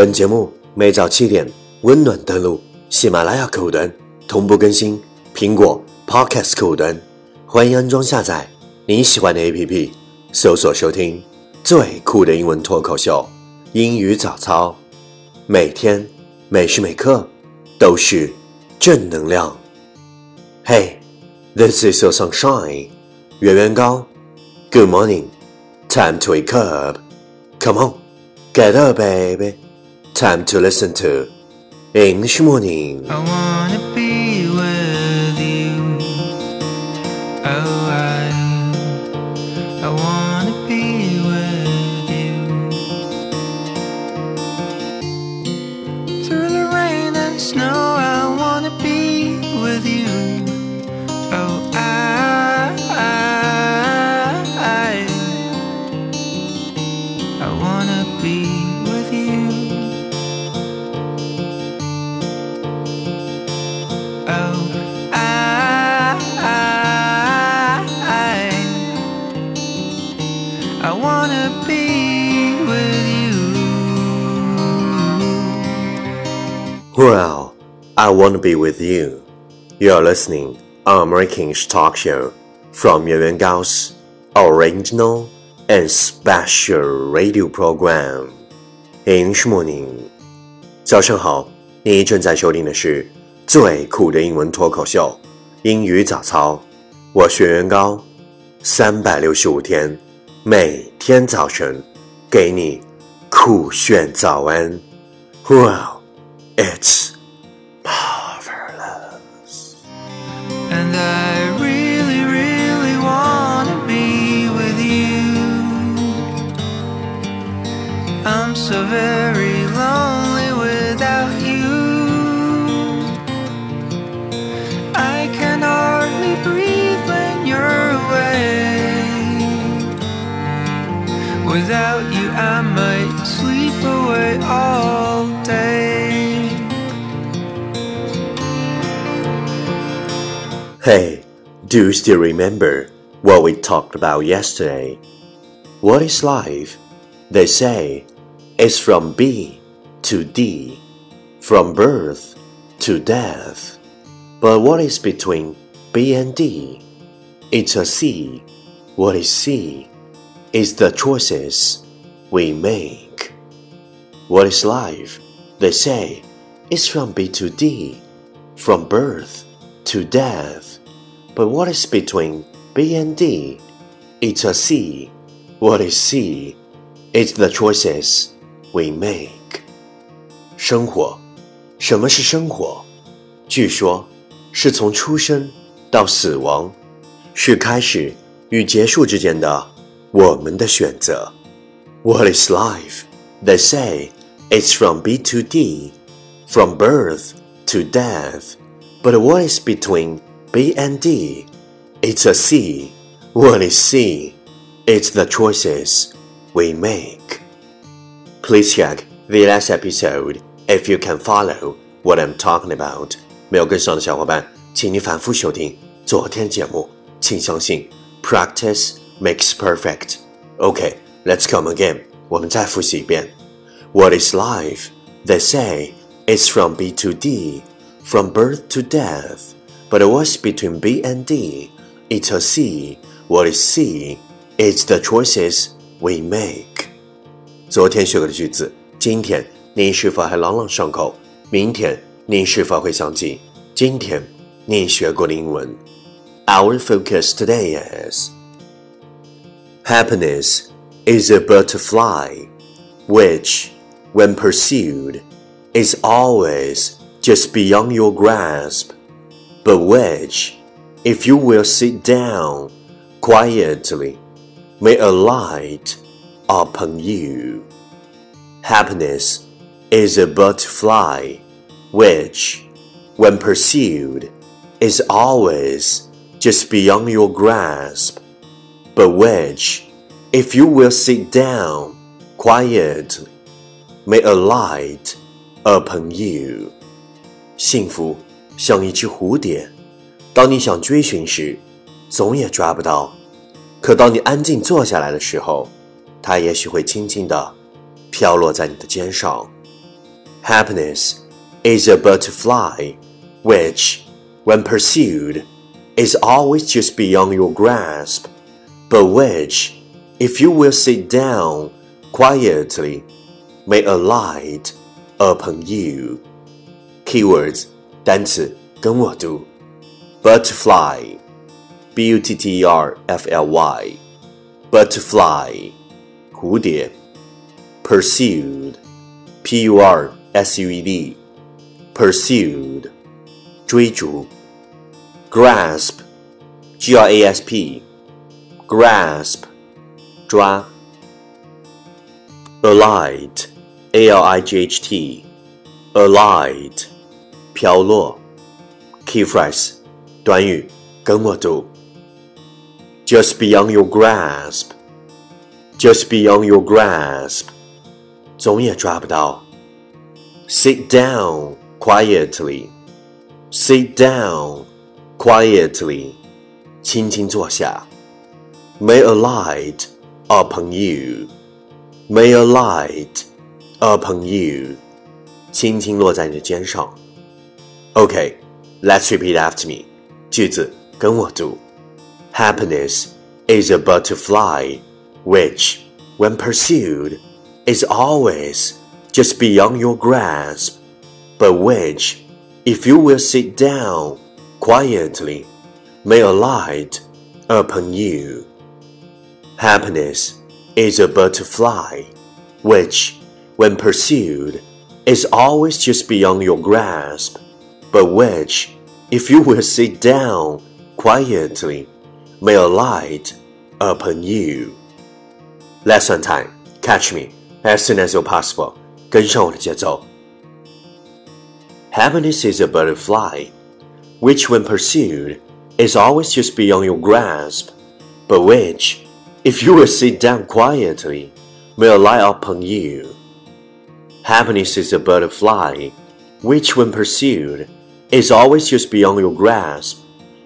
本节目每早七点温暖登录喜马拉雅客户端，同步更新苹果 Podcast 客户端，欢迎安装下载你喜欢的 APP，搜索收听最酷的英文脱口秀——英语早操，每天每时每刻都是正能量。Hey, this is your sunshine，圆圆高，Good morning, time to wake up. Come on, get up, baby. Time to listen to English morning. Well, I want to be with you. You're listening on American English talk show from Yuan Yuan Gao's original and special radio program English morning. 早上好，你正在收听的是最酷的英文脱口秀英语早操。我是袁元高，三百六十五天，每天早晨给你酷炫早安。Wow, It's Hey, do you still remember what we talked about yesterday? What is life? They say it's from B to D, from birth to death. But what is between B and D? It's a C. What is C? It's the choices we make. What is life? They say it's from B to D, from birth to death. But what is between B and D? It's a C. What is C? It's the choices we make. 生活，什么是生活？据说，是从出生到死亡，是开始与结束之间的我们的选择。What is life? They say it's from B to D, from birth to death. But what is between B and D? It's a C. What is C? It's the choices we make. Please check the last episode if you can follow what I'm talking about. 没有跟上的小伙伴，请你反复收听昨天节目。请相信，practice makes perfect. Okay, let's come again. 我们再复习一遍。What is life? They say it's from B to D, from birth to death. But what's between B and D? It's a C. What is C? It's the choices we make. 昨天学过的句子，今天你是否还朗朗上口？明天你是否会想起今天你学过的英文？Our focus today is happiness is a butterfly, which, when pursued, is always just beyond your grasp, but which, if you will sit down quietly, may alight upon you. Happiness is a butterfly, which, when pursued, is always just beyond your grasp, but which, if you will sit down quietly, may alight upon you. 幸福像一只蝴蝶，当你想追寻时，总也抓不到；可当你安静坐下来的时候，它也许会轻轻地飘落在你的肩上。 Happiness is a butterfly which, when pursued, is always just beyond your grasp, but which, if you will sit down quietly, may alight upon you. Keywords 单词跟我读，butterfly, b u t t e r f l y, butterfly, 蝴蝶，pursued, p u r s u e d, pursued, 追逐，grasp, g r a s p, grasp, 抓，alight, a l i g h t, alight, 飘落，key phrase，短语，跟我读。Just beyond your grasp，just beyond your grasp，总也抓不到，sit down quietly，sit down quietly，轻轻坐下，may alight upon you，may alight upon you，轻轻落在你的肩上。Okay, let's repeat after me. 句子跟我读。Happiness is a butterfly which, when pursued, is always just beyond your grasp, but which, if you will sit down quietly, may alight upon you. Happiness is a butterfly which, when pursued, is always just beyond your grasp, but which, if you will sit down quietly, may alight upon you. Lesson time. Catch me as soon as you're possible. 跟上我的节奏。Happiness is a butterfly, which, when pursued, is always just beyond your grasp, but which, if you will sit down quietly, may alight upon you. Happiness is a butterfly, which, when pursued, is always just beyond your grasp,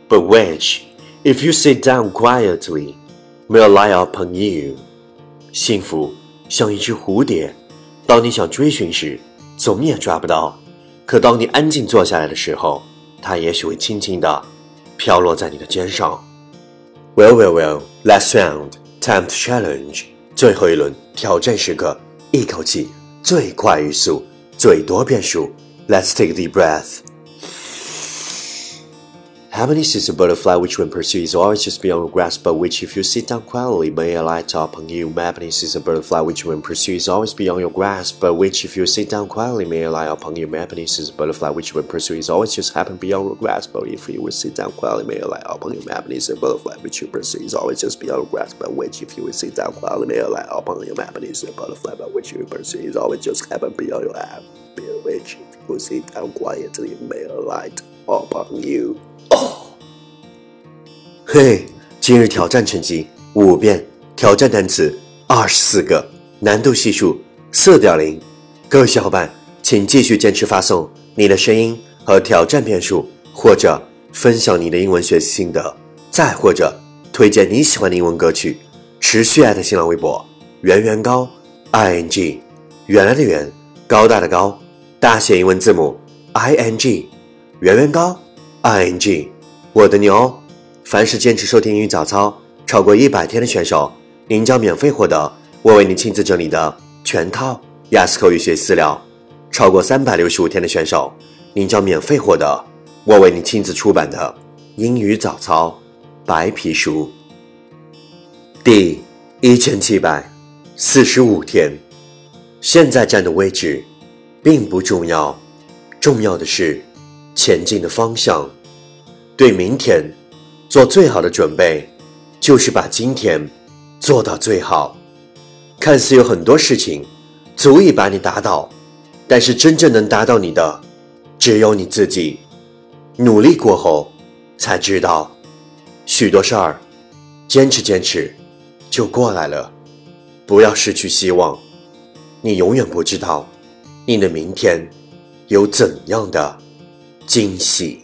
but which, if you sit down quietly, may alight upon you. 幸福像一只蝴蝶，当你想追寻时，总也抓不到；可当你安静坐下来的时候，它也许会轻轻地飘落在你的肩上。Well, well, well. Last round, time to challenge. 最后一轮挑战时刻，一口气最快语速，最多变数。Let's take a deep breath. Happiness is a butterfly which, when pursued, is always just beyond your grasp, but which, if you sit down quietly, may alight upon you. Happiness is a butterfly which, when pursued, is always beyond your grasp, but which, if you sit down quietly, may alight upon you. Happiness is a butterfly which, when pursued, is always just happen beyond your grasp, but if you will sit down quietly, may alight upon you. Happiness is a butterfly which, you pursue, is always just beyond your grasp, but which, if you will sit down quietly, may alight upon you. Happiness is a butterfly but which you pursue, is always just happen beyond your grasp, which, if you will sit down quietly, may alight upon you. 哦嘿，今日挑战成绩五遍，挑战单词二十四个，难度系数四点零。各位小伙伴，请继续坚持发送你的声音和挑战遍数，或者分享你的英文学习心得，再或者推荐你喜欢的英文歌曲。持续艾特新浪微博圆圆高 i n g，原来的圆，高大的高，大写英文字母 i n g，圆圆高 i n g，我的牛。凡是坚持收听英语早操超过一百天的选手，您将免费获得我为你亲自整理的全套雅思口语学习资料；超过三百六十五天的选手，您将免费获得我为你亲自出版的英语早操白皮书。第一千七百四十五天，现在站的位置并不重要，重要的是前进的方向。对明天。做最好的准备，就是把今天做到最好。看似有很多事情足以把你打倒，但是真正能打倒你的，只有你自己。努力过后，才知道许多事儿，坚持坚持就过来了。不要失去希望，你永远不知道你的明天有怎样的惊喜。